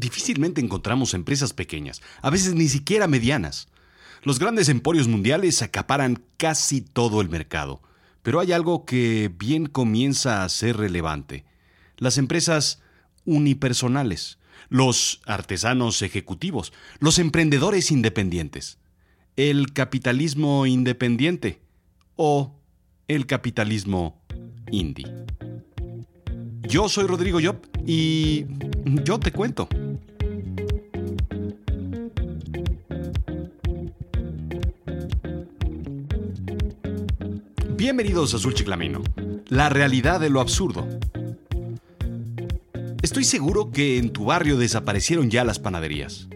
Difícilmente encontramos empresas pequeñas, a veces ni siquiera medianas. Los grandes emporios mundiales acaparan casi todo el mercado, pero hay algo que bien comienza a ser relevante. Las empresas unipersonales, los artesanos ejecutivos, los emprendedores independientes, el capitalismo independiente o el capitalismo indie. Yo soy Rodrigo Job y yo te cuento. Bienvenidos a Azul Chiclamino, la realidad de lo absurdo. Estoy seguro que en tu barrio desaparecieron ya las panaderías.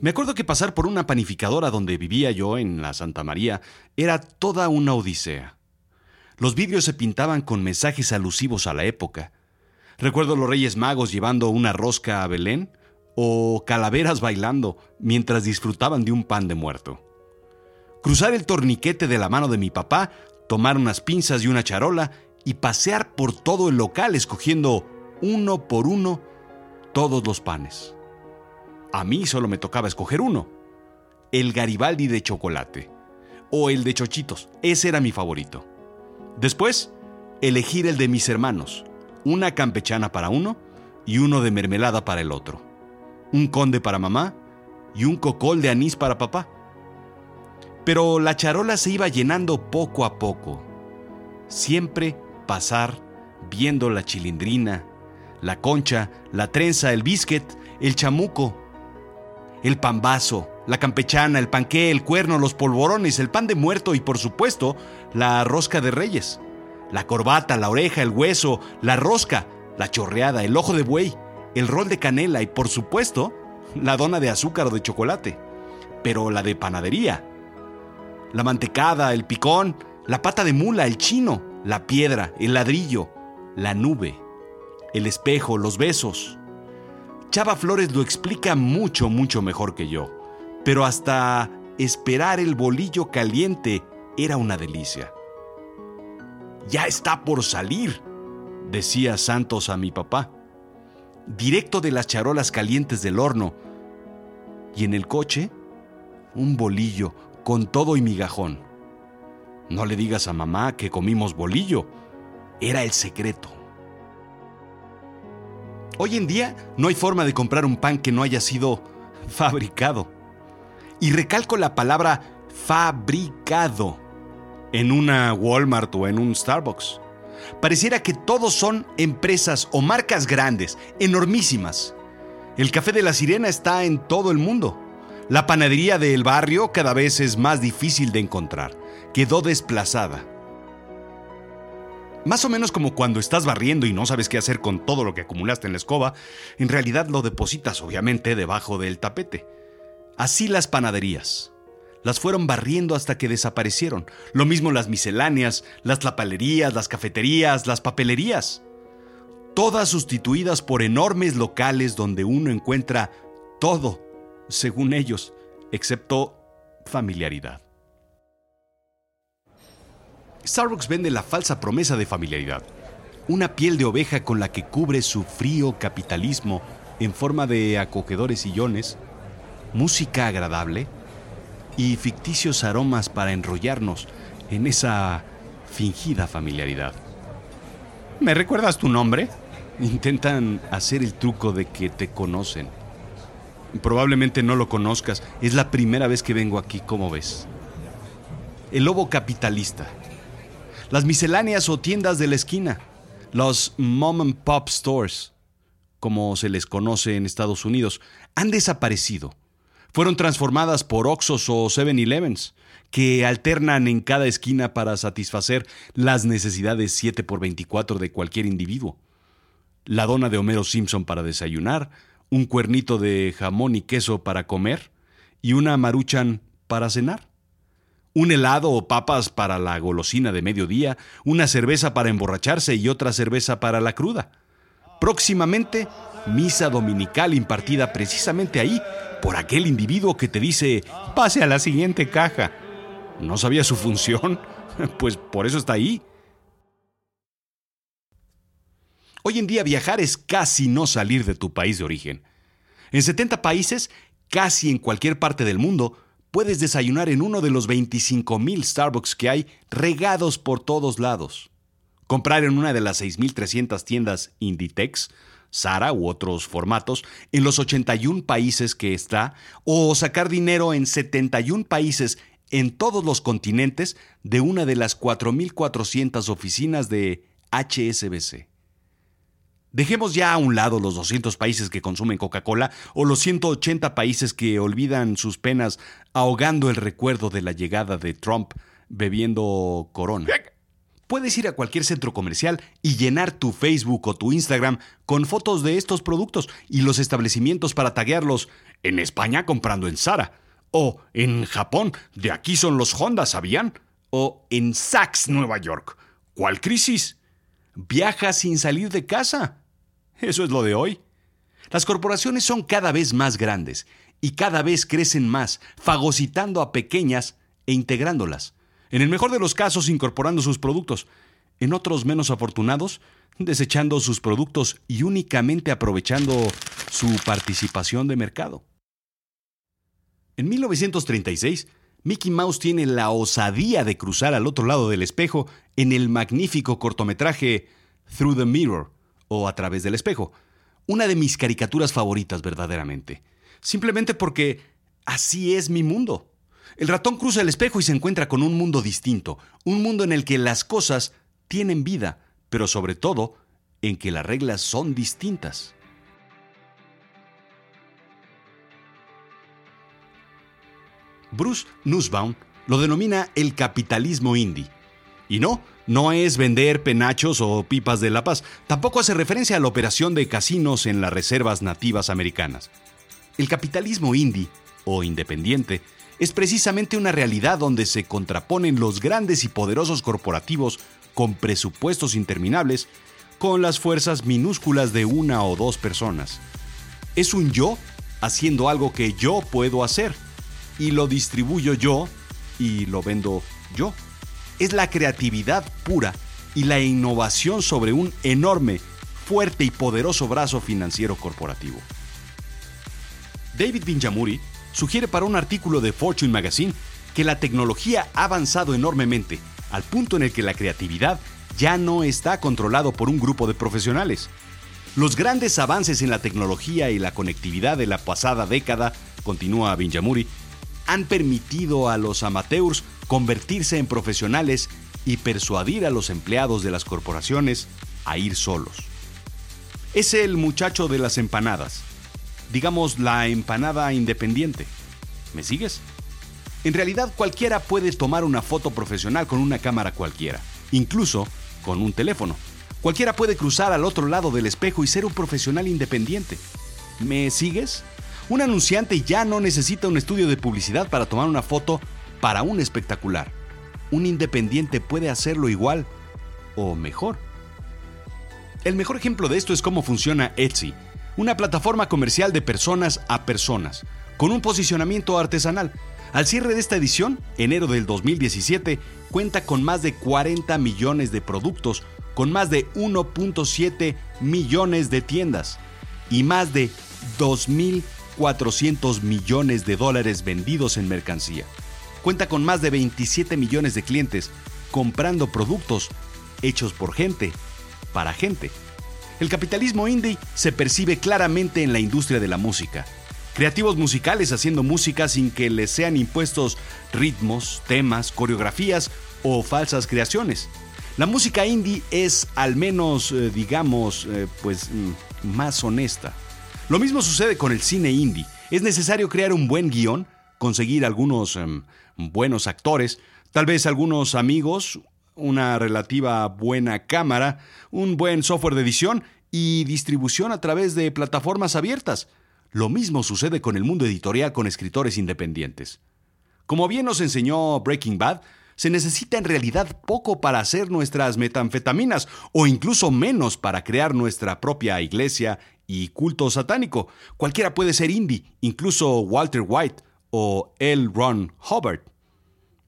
Me acuerdo que pasar por una panificadora donde vivía yo, en la Santa María, era toda una odisea. Los vidrios se pintaban con mensajes alusivos a la época. Recuerdo los Reyes Magos llevando una rosca a Belén o calaveras bailando mientras disfrutaban de un pan de muerto. Cruzar el torniquete de la mano de mi papá, tomar unas pinzas y una charola y pasear por todo el local escogiendo uno por uno todos los panes. A mí solo me tocaba escoger uno, el Garibaldi de chocolate o el de chochitos, ese era mi favorito. Después, elegir el de mis hermanos, una campechana para uno y uno de mermelada para el otro, un conde para mamá y un cocol de anís para papá. Pero la charola se iba llenando poco a poco. Siempre pasar viendo la chilindrina, la concha, la trenza, el biscuit, el chamuco, el pambazo, la campechana, el panqué, el cuerno, los polvorones, el pan de muerto y por supuesto la rosca de reyes. La corbata, la oreja, el hueso, la rosca, la chorreada, el ojo de buey, el rol de canela y por supuesto la dona de azúcar o de chocolate. Pero la de panadería. La mantecada, el picón, la pata de mula, el chino, la piedra, el ladrillo, la nube el espejo, los besos. Chava Flores lo explica mucho, mucho mejor que yo, pero hasta esperar el bolillo caliente era una delicia. Ya está por salir, decía Santos a mi papá, directo de las charolas calientes del horno, y en el coche, un bolillo con todo y migajón. No le digas a mamá que comimos bolillo, era el secreto. Hoy en día no hay forma de comprar un pan que no haya sido fabricado. Y recalco la palabra fabricado en una Walmart o en un Starbucks. Pareciera que todos son empresas o marcas grandes, enormísimas. El café de la sirena está en todo el mundo. La panadería del barrio cada vez es más difícil de encontrar. Quedó desplazada. Más o menos como cuando estás barriendo y no sabes qué hacer con todo lo que acumulaste en la escoba, en realidad lo depositas obviamente debajo del tapete. Así las panaderías. Las fueron barriendo hasta que desaparecieron. Lo mismo las misceláneas, las tlapalerías, las cafeterías, las papelerías. Todas sustituidas por enormes locales donde uno encuentra todo, según ellos, excepto familiaridad. Starbucks vende la falsa promesa de familiaridad, una piel de oveja con la que cubre su frío capitalismo en forma de acogedores sillones, música agradable y ficticios aromas para enrollarnos en esa fingida familiaridad. ¿Me recuerdas tu nombre? Intentan hacer el truco de que te conocen. Probablemente no lo conozcas, es la primera vez que vengo aquí, ¿cómo ves? El lobo capitalista las misceláneas o tiendas de la esquina, los mom and pop stores, como se les conoce en Estados Unidos, han desaparecido. Fueron transformadas por Oxos o 7-Elevens, que alternan en cada esquina para satisfacer las necesidades 7 por 24 de cualquier individuo. La dona de Homero Simpson para desayunar, un cuernito de jamón y queso para comer y una maruchan para cenar un helado o papas para la golosina de mediodía, una cerveza para emborracharse y otra cerveza para la cruda. Próximamente, misa dominical impartida precisamente ahí por aquel individuo que te dice, pase a la siguiente caja. ¿No sabía su función? Pues por eso está ahí. Hoy en día viajar es casi no salir de tu país de origen. En 70 países, casi en cualquier parte del mundo, puedes desayunar en uno de los 25.000 Starbucks que hay regados por todos lados. Comprar en una de las 6.300 tiendas Inditex, Sara u otros formatos en los 81 países que está, o sacar dinero en 71 países en todos los continentes de una de las 4.400 oficinas de HSBC. Dejemos ya a un lado los 200 países que consumen Coca-Cola o los 180 países que olvidan sus penas ahogando el recuerdo de la llegada de Trump bebiendo corona. Puedes ir a cualquier centro comercial y llenar tu Facebook o tu Instagram con fotos de estos productos y los establecimientos para taguearlos en España comprando en Zara, o en Japón, de aquí son los Honda, ¿sabían? O en Saks, Nueva York. ¿Cuál crisis? Viaja sin salir de casa. Eso es lo de hoy. Las corporaciones son cada vez más grandes y cada vez crecen más, fagocitando a pequeñas e integrándolas. En el mejor de los casos, incorporando sus productos. En otros menos afortunados, desechando sus productos y únicamente aprovechando su participación de mercado. En 1936, Mickey Mouse tiene la osadía de cruzar al otro lado del espejo en el magnífico cortometraje Through the Mirror, o a través del espejo. Una de mis caricaturas favoritas verdaderamente. Simplemente porque así es mi mundo. El ratón cruza el espejo y se encuentra con un mundo distinto, un mundo en el que las cosas tienen vida, pero sobre todo en que las reglas son distintas. Bruce Nussbaum lo denomina el capitalismo indie. Y no, no es vender penachos o pipas de La Paz, tampoco hace referencia a la operación de casinos en las reservas nativas americanas. El capitalismo indie, o independiente, es precisamente una realidad donde se contraponen los grandes y poderosos corporativos con presupuestos interminables con las fuerzas minúsculas de una o dos personas. Es un yo haciendo algo que yo puedo hacer, y lo distribuyo yo y lo vendo yo es la creatividad pura y la innovación sobre un enorme, fuerte y poderoso brazo financiero corporativo. David Binjamuri sugiere para un artículo de Fortune Magazine que la tecnología ha avanzado enormemente al punto en el que la creatividad ya no está controlado por un grupo de profesionales. Los grandes avances en la tecnología y la conectividad de la pasada década, continúa Binjamuri, han permitido a los amateurs convertirse en profesionales y persuadir a los empleados de las corporaciones a ir solos. Es el muchacho de las empanadas, digamos la empanada independiente. ¿Me sigues? En realidad cualquiera puede tomar una foto profesional con una cámara cualquiera, incluso con un teléfono. Cualquiera puede cruzar al otro lado del espejo y ser un profesional independiente. ¿Me sigues? Un anunciante ya no necesita un estudio de publicidad para tomar una foto para un espectacular. Un independiente puede hacerlo igual o mejor. El mejor ejemplo de esto es cómo funciona Etsy, una plataforma comercial de personas a personas, con un posicionamiento artesanal. Al cierre de esta edición, enero del 2017, cuenta con más de 40 millones de productos, con más de 1.7 millones de tiendas y más de 2.400 millones de dólares vendidos en mercancía cuenta con más de 27 millones de clientes comprando productos hechos por gente, para gente. El capitalismo indie se percibe claramente en la industria de la música. Creativos musicales haciendo música sin que les sean impuestos ritmos, temas, coreografías o falsas creaciones. La música indie es al menos, eh, digamos, eh, pues mm, más honesta. Lo mismo sucede con el cine indie. Es necesario crear un buen guion, conseguir algunos em, buenos actores, tal vez algunos amigos, una relativa buena cámara, un buen software de edición y distribución a través de plataformas abiertas. Lo mismo sucede con el mundo editorial con escritores independientes. Como bien nos enseñó Breaking Bad, se necesita en realidad poco para hacer nuestras metanfetaminas o incluso menos para crear nuestra propia iglesia y culto satánico. Cualquiera puede ser indie, incluso Walter White o L. Ron Hubbard.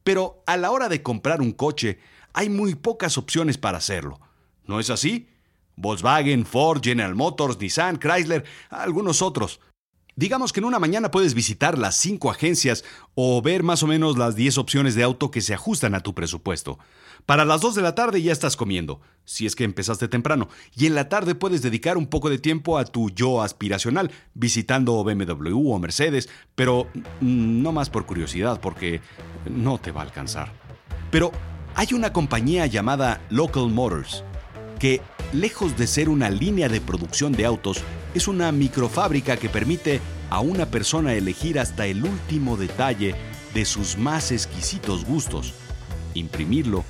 Pero a la hora de comprar un coche, hay muy pocas opciones para hacerlo. ¿No es así? Volkswagen, Ford, General Motors, Nissan, Chrysler, algunos otros. Digamos que en una mañana puedes visitar las cinco agencias o ver más o menos las 10 opciones de auto que se ajustan a tu presupuesto. Para las 2 de la tarde ya estás comiendo, si es que empezaste temprano, y en la tarde puedes dedicar un poco de tiempo a tu yo aspiracional, visitando BMW o Mercedes, pero no más por curiosidad, porque no te va a alcanzar. Pero hay una compañía llamada Local Motors, que, lejos de ser una línea de producción de autos, es una microfábrica que permite a una persona elegir hasta el último detalle de sus más exquisitos gustos, imprimirlo,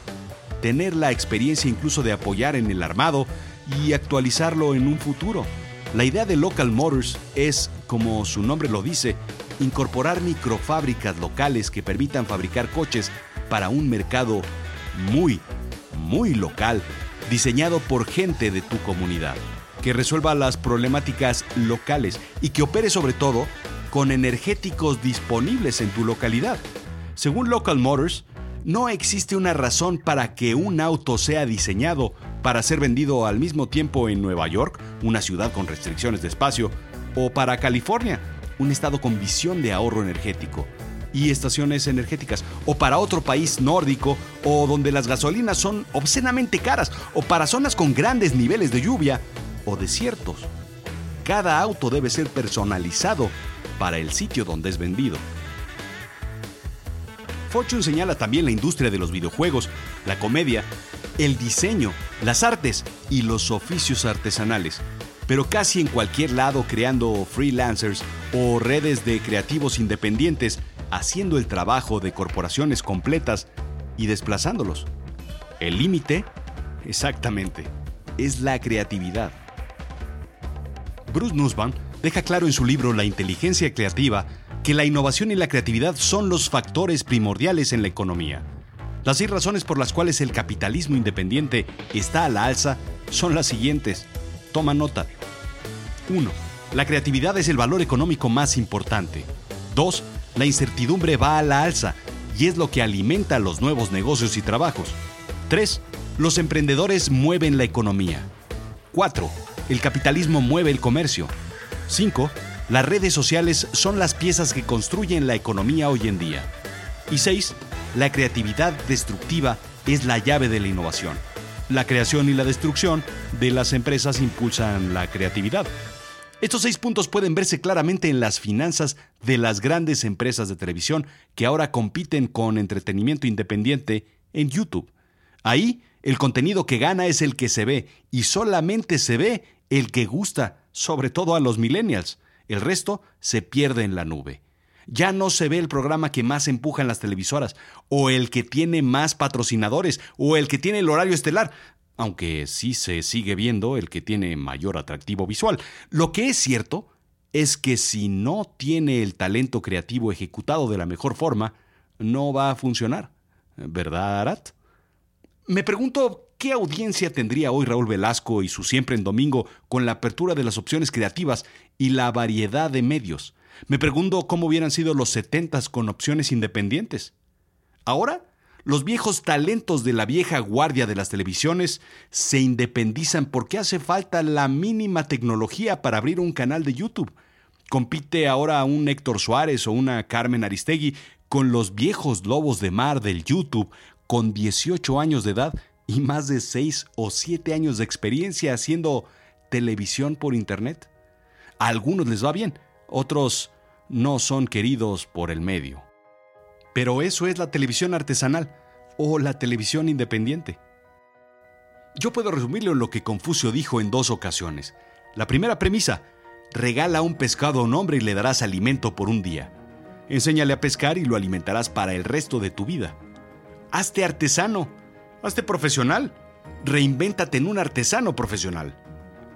tener la experiencia incluso de apoyar en el armado y actualizarlo en un futuro. La idea de Local Motors es, como su nombre lo dice, incorporar microfábricas locales que permitan fabricar coches para un mercado muy, muy local, diseñado por gente de tu comunidad que resuelva las problemáticas locales y que opere sobre todo con energéticos disponibles en tu localidad. Según Local Motors, no existe una razón para que un auto sea diseñado para ser vendido al mismo tiempo en Nueva York, una ciudad con restricciones de espacio, o para California, un estado con visión de ahorro energético y estaciones energéticas, o para otro país nórdico, o donde las gasolinas son obscenamente caras, o para zonas con grandes niveles de lluvia, o desiertos. Cada auto debe ser personalizado para el sitio donde es vendido. Fortune señala también la industria de los videojuegos, la comedia, el diseño, las artes y los oficios artesanales, pero casi en cualquier lado creando freelancers o redes de creativos independientes, haciendo el trabajo de corporaciones completas y desplazándolos. El límite, exactamente, es la creatividad. Bruce Nussbaum deja claro en su libro La inteligencia creativa que la innovación y la creatividad son los factores primordiales en la economía. Las seis razones por las cuales el capitalismo independiente está a la alza son las siguientes. Toma nota. 1. La creatividad es el valor económico más importante. 2. La incertidumbre va a la alza y es lo que alimenta los nuevos negocios y trabajos. 3. Los emprendedores mueven la economía. 4. El capitalismo mueve el comercio. 5. Las redes sociales son las piezas que construyen la economía hoy en día. Y 6. La creatividad destructiva es la llave de la innovación. La creación y la destrucción de las empresas impulsan la creatividad. Estos seis puntos pueden verse claramente en las finanzas de las grandes empresas de televisión que ahora compiten con entretenimiento independiente en YouTube. Ahí, el contenido que gana es el que se ve y solamente se ve el que gusta, sobre todo a los millennials. El resto se pierde en la nube. Ya no se ve el programa que más empuja en las televisoras, o el que tiene más patrocinadores, o el que tiene el horario estelar, aunque sí se sigue viendo el que tiene mayor atractivo visual. Lo que es cierto es que si no tiene el talento creativo ejecutado de la mejor forma, no va a funcionar. ¿Verdad, Arat? Me pregunto qué audiencia tendría hoy Raúl Velasco y su Siempre en Domingo con la apertura de las opciones creativas y la variedad de medios. Me pregunto cómo hubieran sido los setentas con opciones independientes. Ahora, los viejos talentos de la vieja guardia de las televisiones se independizan porque hace falta la mínima tecnología para abrir un canal de YouTube. Compite ahora un Héctor Suárez o una Carmen Aristegui con los viejos lobos de mar del YouTube con 18 años de edad y más de 6 o 7 años de experiencia haciendo televisión por Internet. A algunos les va bien, otros no son queridos por el medio. Pero eso es la televisión artesanal o la televisión independiente. Yo puedo resumirlo en lo que Confucio dijo en dos ocasiones. La primera premisa, regala un pescado a un hombre y le darás alimento por un día. Enséñale a pescar y lo alimentarás para el resto de tu vida. Hazte artesano, hazte profesional, reinvéntate en un artesano profesional.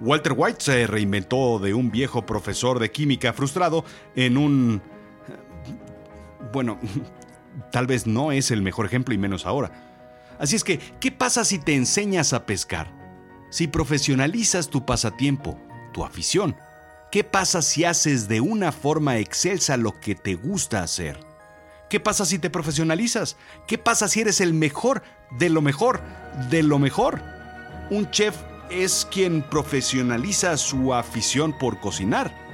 Walter White se reinventó de un viejo profesor de química frustrado en un... Bueno, tal vez no es el mejor ejemplo y menos ahora. Así es que, ¿qué pasa si te enseñas a pescar? Si profesionalizas tu pasatiempo, tu afición, ¿qué pasa si haces de una forma excelsa lo que te gusta hacer? ¿Qué pasa si te profesionalizas? ¿Qué pasa si eres el mejor de lo mejor de lo mejor? Un chef es quien profesionaliza su afición por cocinar.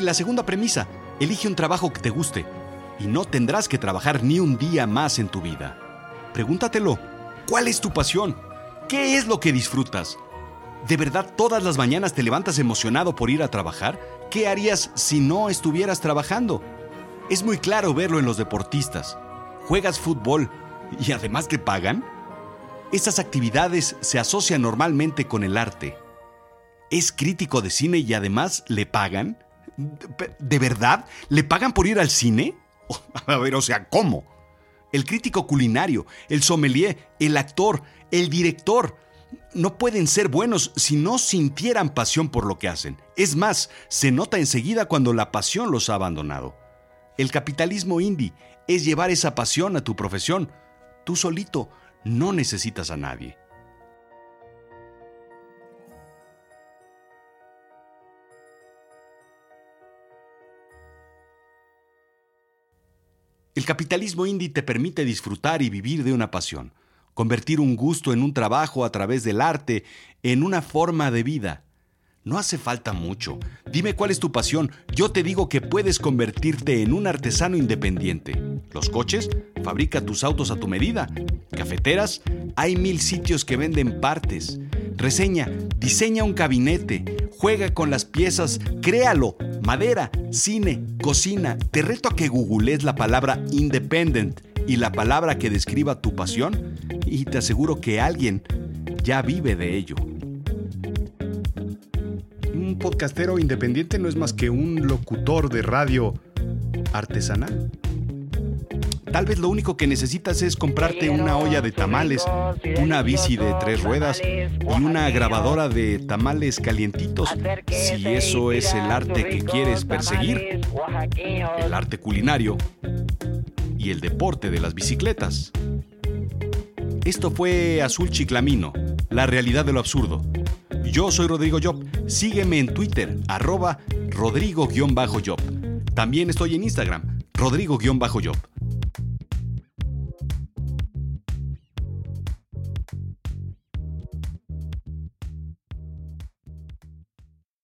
La segunda premisa, elige un trabajo que te guste y no tendrás que trabajar ni un día más en tu vida. Pregúntatelo, ¿cuál es tu pasión? ¿Qué es lo que disfrutas? ¿De verdad todas las mañanas te levantas emocionado por ir a trabajar? ¿Qué harías si no estuvieras trabajando? Es muy claro verlo en los deportistas. Juegas fútbol y además te pagan. Estas actividades se asocian normalmente con el arte. ¿Es crítico de cine y además le pagan? ¿De verdad? ¿Le pagan por ir al cine? A ver, o sea, ¿cómo? El crítico culinario, el sommelier, el actor, el director, no pueden ser buenos si no sintieran pasión por lo que hacen. Es más, se nota enseguida cuando la pasión los ha abandonado. El capitalismo indie es llevar esa pasión a tu profesión. Tú solito no necesitas a nadie. Capitalismo indie te permite disfrutar y vivir de una pasión, convertir un gusto en un trabajo a través del arte, en una forma de vida. No hace falta mucho. Dime cuál es tu pasión. Yo te digo que puedes convertirte en un artesano independiente. Los coches, fabrica tus autos a tu medida. Cafeteras, hay mil sitios que venden partes. Reseña, diseña un gabinete, juega con las piezas, créalo, madera, cine, cocina. Te reto a que googlees la palabra independent y la palabra que describa tu pasión y te aseguro que alguien ya vive de ello. Un podcastero independiente no es más que un locutor de radio artesanal. Tal vez lo único que necesitas es comprarte una olla de tamales, una bici de tres ruedas y una grabadora de tamales calientitos, si eso es el arte que quieres perseguir, el arte culinario y el deporte de las bicicletas. Esto fue Azul Chiclamino, la realidad de lo absurdo. Yo soy Rodrigo Job. Sígueme en Twitter, arroba Rodrigo-Job. También estoy en Instagram, Rodrigo-Job.